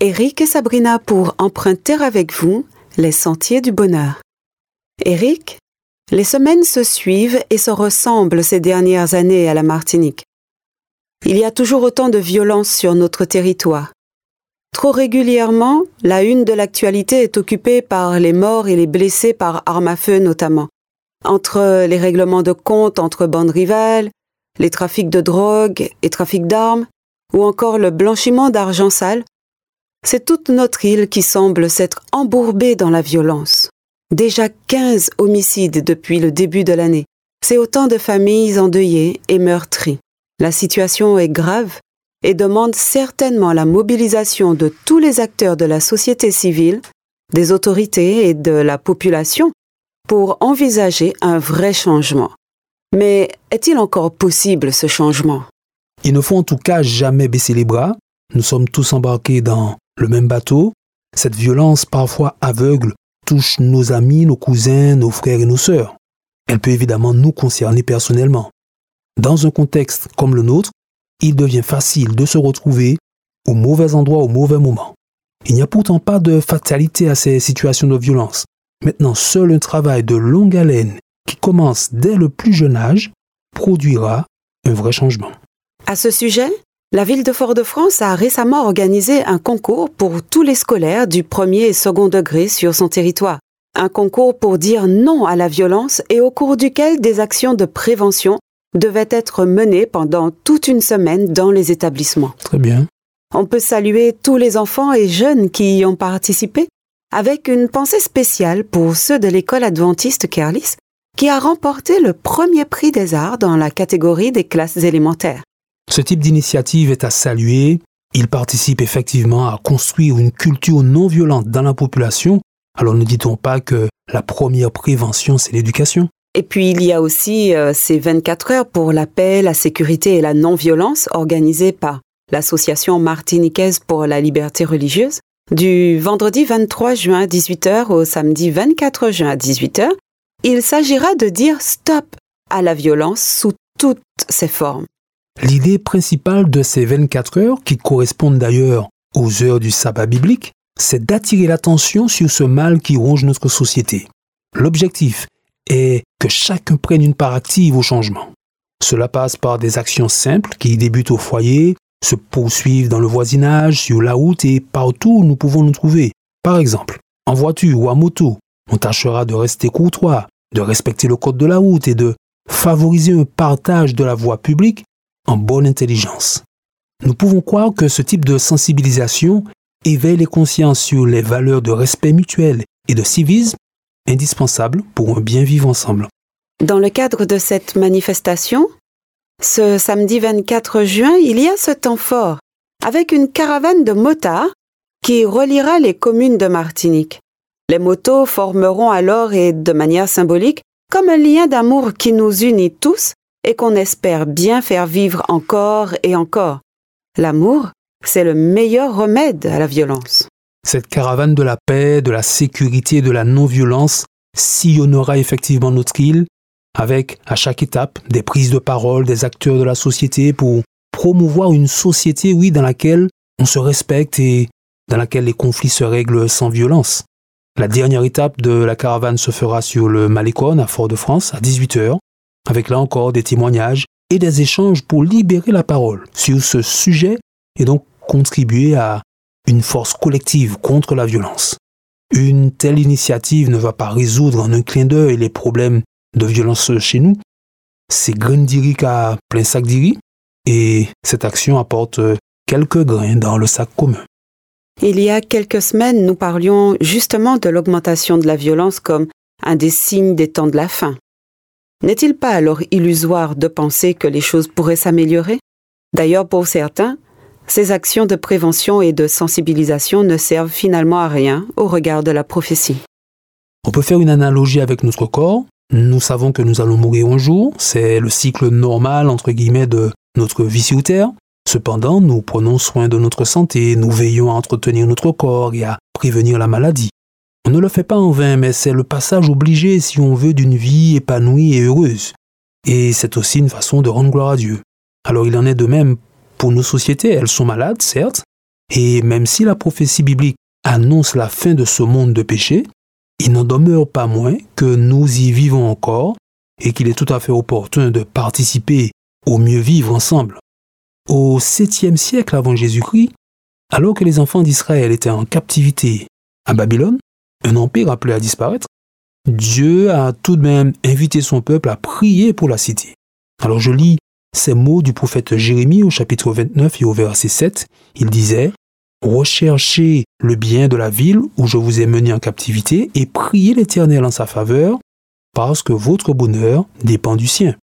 Eric et Sabrina pour emprunter avec vous les sentiers du bonheur. Eric, les semaines se suivent et se ressemblent ces dernières années à la Martinique. Il y a toujours autant de violence sur notre territoire. Trop régulièrement, la une de l'actualité est occupée par les morts et les blessés par arme à feu notamment. Entre les règlements de compte entre bandes rivales, les trafics de drogue et trafics d'armes, ou encore le blanchiment d'argent sale, c'est toute notre île qui semble s'être embourbée dans la violence. Déjà 15 homicides depuis le début de l'année. C'est autant de familles endeuillées et meurtries. La situation est grave et demande certainement la mobilisation de tous les acteurs de la société civile, des autorités et de la population pour envisager un vrai changement. Mais est-il encore possible ce changement? Il ne faut en tout cas jamais baisser les bras. Nous sommes tous embarqués dans le même bateau. Cette violence parfois aveugle touche nos amis, nos cousins, nos frères et nos sœurs. Elle peut évidemment nous concerner personnellement. Dans un contexte comme le nôtre, il devient facile de se retrouver au mauvais endroit au mauvais moment. Il n'y a pourtant pas de fatalité à ces situations de violence. Maintenant, seul un travail de longue haleine qui commence dès le plus jeune âge produira un vrai changement. À ce sujet, la ville de Fort-de-France a récemment organisé un concours pour tous les scolaires du premier et second degré sur son territoire. Un concours pour dire non à la violence et au cours duquel des actions de prévention devaient être menées pendant toute une semaine dans les établissements. Très bien. On peut saluer tous les enfants et jeunes qui y ont participé, avec une pensée spéciale pour ceux de l'école adventiste Kerlis, qui a remporté le premier prix des arts dans la catégorie des classes élémentaires. Ce type d'initiative est à saluer. Il participe effectivement à construire une culture non violente dans la population. Alors ne dit-on pas que la première prévention, c'est l'éducation? Et puis il y a aussi euh, ces 24 heures pour la paix, la sécurité et la non-violence organisées par l'Association martiniquaise pour la liberté religieuse du vendredi 23 juin à 18h au samedi 24 juin à 18h. Il s'agira de dire stop à la violence sous toutes ses formes. L'idée principale de ces 24 heures, qui correspondent d'ailleurs aux heures du sabbat biblique, c'est d'attirer l'attention sur ce mal qui ronge notre société. L'objectif est que chacun prenne une part active au changement. Cela passe par des actions simples qui débutent au foyer, se poursuivent dans le voisinage, sur la route et partout où nous pouvons nous trouver. Par exemple, en voiture ou à moto, on tâchera de rester courtois, de respecter le code de la route et de favoriser un partage de la voie publique en bonne intelligence. Nous pouvons croire que ce type de sensibilisation éveille les consciences sur les valeurs de respect mutuel et de civisme indispensables pour un bien vivre ensemble. Dans le cadre de cette manifestation, ce samedi 24 juin, il y a ce temps fort, avec une caravane de motards qui reliera les communes de Martinique. Les motos formeront alors et de manière symbolique comme un lien d'amour qui nous unit tous et qu'on espère bien faire vivre encore et encore. L'amour, c'est le meilleur remède à la violence. Cette caravane de la paix, de la sécurité et de la non-violence sillonnera effectivement notre île avec à chaque étape des prises de parole des acteurs de la société pour promouvoir une société, oui, dans laquelle on se respecte et dans laquelle les conflits se règlent sans violence. La dernière étape de la caravane se fera sur le Malécon à Fort-de-France à 18h, avec là encore des témoignages et des échanges pour libérer la parole sur ce sujet et donc contribuer à une force collective contre la violence. Une telle initiative ne va pas résoudre en un clin d'œil les problèmes de violence chez nous. C'est grain d'iri qu'à plein sac d'iri et cette action apporte quelques grains dans le sac commun. Il y a quelques semaines, nous parlions justement de l'augmentation de la violence comme un des signes des temps de la fin. N'est-il pas alors illusoire de penser que les choses pourraient s'améliorer? D'ailleurs, pour certains, ces actions de prévention et de sensibilisation ne servent finalement à rien au regard de la prophétie. On peut faire une analogie avec notre corps. Nous savons que nous allons mourir un jour, c'est le cycle normal entre guillemets de notre vie sur Terre. Cependant, nous prenons soin de notre santé, nous veillons à entretenir notre corps et à prévenir la maladie. On ne le fait pas en vain, mais c'est le passage obligé si on veut d'une vie épanouie et heureuse. Et c'est aussi une façon de rendre gloire à Dieu. Alors il en est de même pour nos sociétés. Elles sont malades, certes, et même si la prophétie biblique annonce la fin de ce monde de péché, il n'en demeure pas moins que nous y vivons encore et qu'il est tout à fait opportun de participer au mieux vivre ensemble. Au 7e siècle avant Jésus-Christ, alors que les enfants d'Israël étaient en captivité à Babylone, un empire appelé à disparaître, Dieu a tout de même invité son peuple à prier pour la cité. Alors je lis ces mots du prophète Jérémie au chapitre 29 et au verset 7. Il disait, Recherchez le bien de la ville où je vous ai mené en captivité et priez l'Éternel en sa faveur, parce que votre bonheur dépend du sien.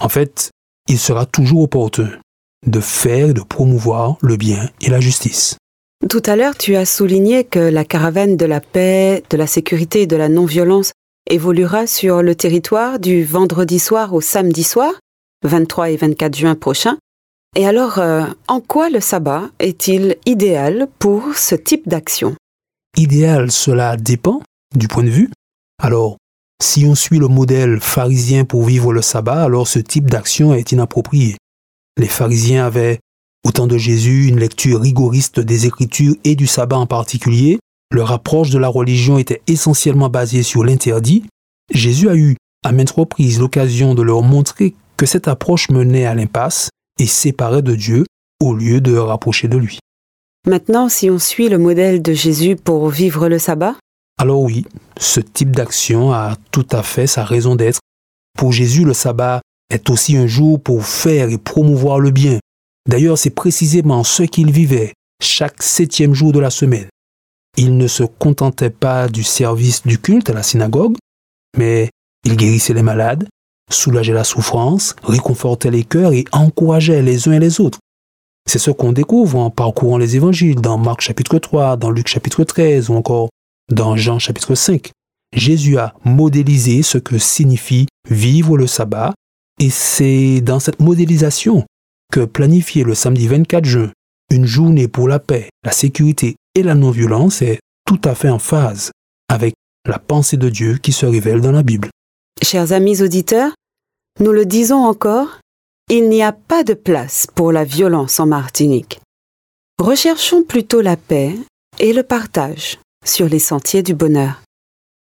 En fait, il sera toujours opportun de faire et de promouvoir le bien et la justice. Tout à l'heure, tu as souligné que la caravane de la paix, de la sécurité et de la non-violence évoluera sur le territoire du vendredi soir au samedi soir, 23 et 24 juin prochains. Et alors, euh, en quoi le sabbat est-il idéal pour ce type d'action? Idéal, cela dépend du point de vue. Alors, si on suit le modèle pharisien pour vivre le sabbat, alors ce type d'action est inapproprié. Les pharisiens avaient, au temps de Jésus, une lecture rigoriste des Écritures et du sabbat en particulier. Leur approche de la religion était essentiellement basée sur l'interdit. Jésus a eu à maintes reprises l'occasion de leur montrer que cette approche menait à l'impasse et séparait de Dieu au lieu de rapprocher de lui. Maintenant, si on suit le modèle de Jésus pour vivre le sabbat? Alors oui, ce type d'action a tout à fait sa raison d'être. Pour Jésus, le sabbat est aussi un jour pour faire et promouvoir le bien. D'ailleurs, c'est précisément ce qu'il vivait chaque septième jour de la semaine. Il ne se contentait pas du service du culte à la synagogue, mais il guérissait les malades, soulageait la souffrance, réconfortait les cœurs et encourageait les uns et les autres. C'est ce qu'on découvre en parcourant les évangiles dans Marc chapitre 3, dans Luc chapitre 13 ou encore dans Jean chapitre 5. Jésus a modélisé ce que signifie vivre le sabbat et c'est dans cette modélisation que planifier le samedi 24 juin une journée pour la paix, la sécurité et la non-violence est tout à fait en phase avec la pensée de Dieu qui se révèle dans la Bible. Chers amis auditeurs, nous le disons encore, il n'y a pas de place pour la violence en Martinique. Recherchons plutôt la paix et le partage sur les sentiers du bonheur.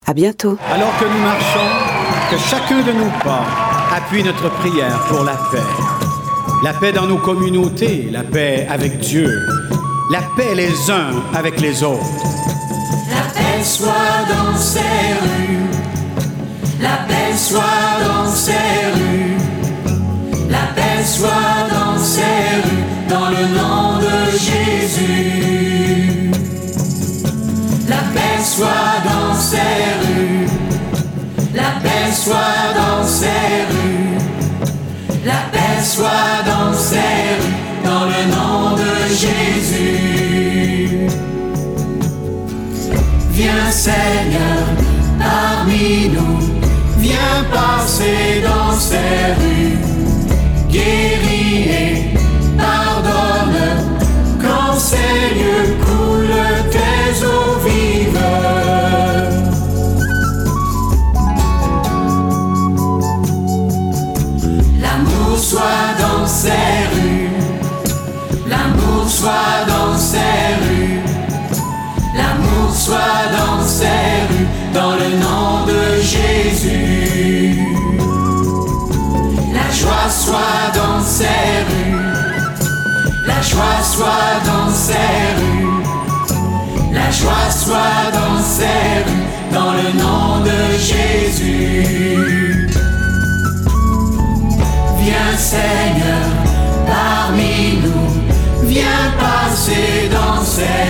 À bientôt. Alors que nous marchons, que chacun de nos pas appuie notre prière pour la paix. La paix dans nos communautés, la paix avec Dieu, la paix les uns avec les autres. La paix soit dans ces rues la paix soit dans ces rues, la paix soit dans ces rues, dans le nom de Jésus. Jésus. Viens Seigneur parmi nous viens passer dans ces rues, guéris soit dans ces rues, l'amour soit dans ces rues, dans le nom de Jésus. joie soit dans ces rues. La joie soit dans ces rues. La joie soit dans ces rues. Dans le nom de Jésus. Dans